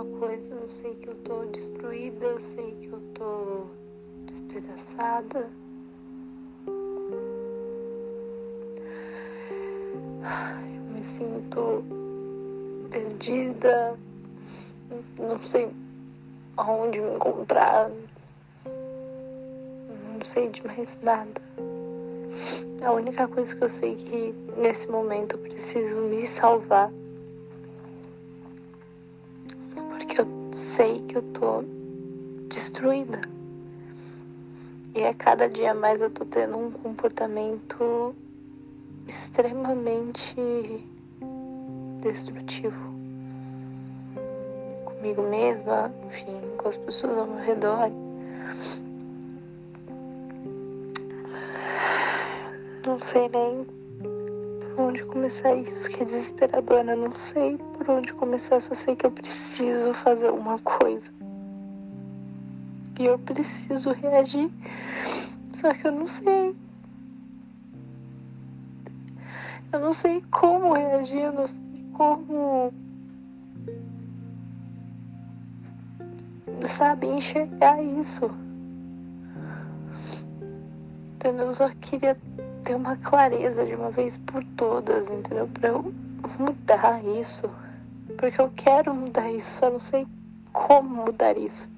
alguma coisa, eu sei que eu tô destruída, eu sei que eu tô despedaçada. Eu me sinto perdida, não sei aonde me encontrar, não sei de mais nada. A única coisa que eu sei é que nesse momento eu preciso me salvar. Porque eu sei que eu tô destruída. E a cada dia mais eu tô tendo um comportamento extremamente destrutivo. Comigo mesma, enfim, com as pessoas ao meu redor. Não sei nem onde começar isso, que é desesperadora. Não sei por onde começar, só sei que eu preciso fazer uma coisa. E eu preciso reagir. Só que eu não sei. Eu não sei como reagir, eu não sei como. Sabe, enxergar isso. Entendeu? Eu só queria ter uma clareza de uma vez por todas, entendeu? Pra eu mudar isso. Porque eu quero mudar isso, só não sei como mudar isso.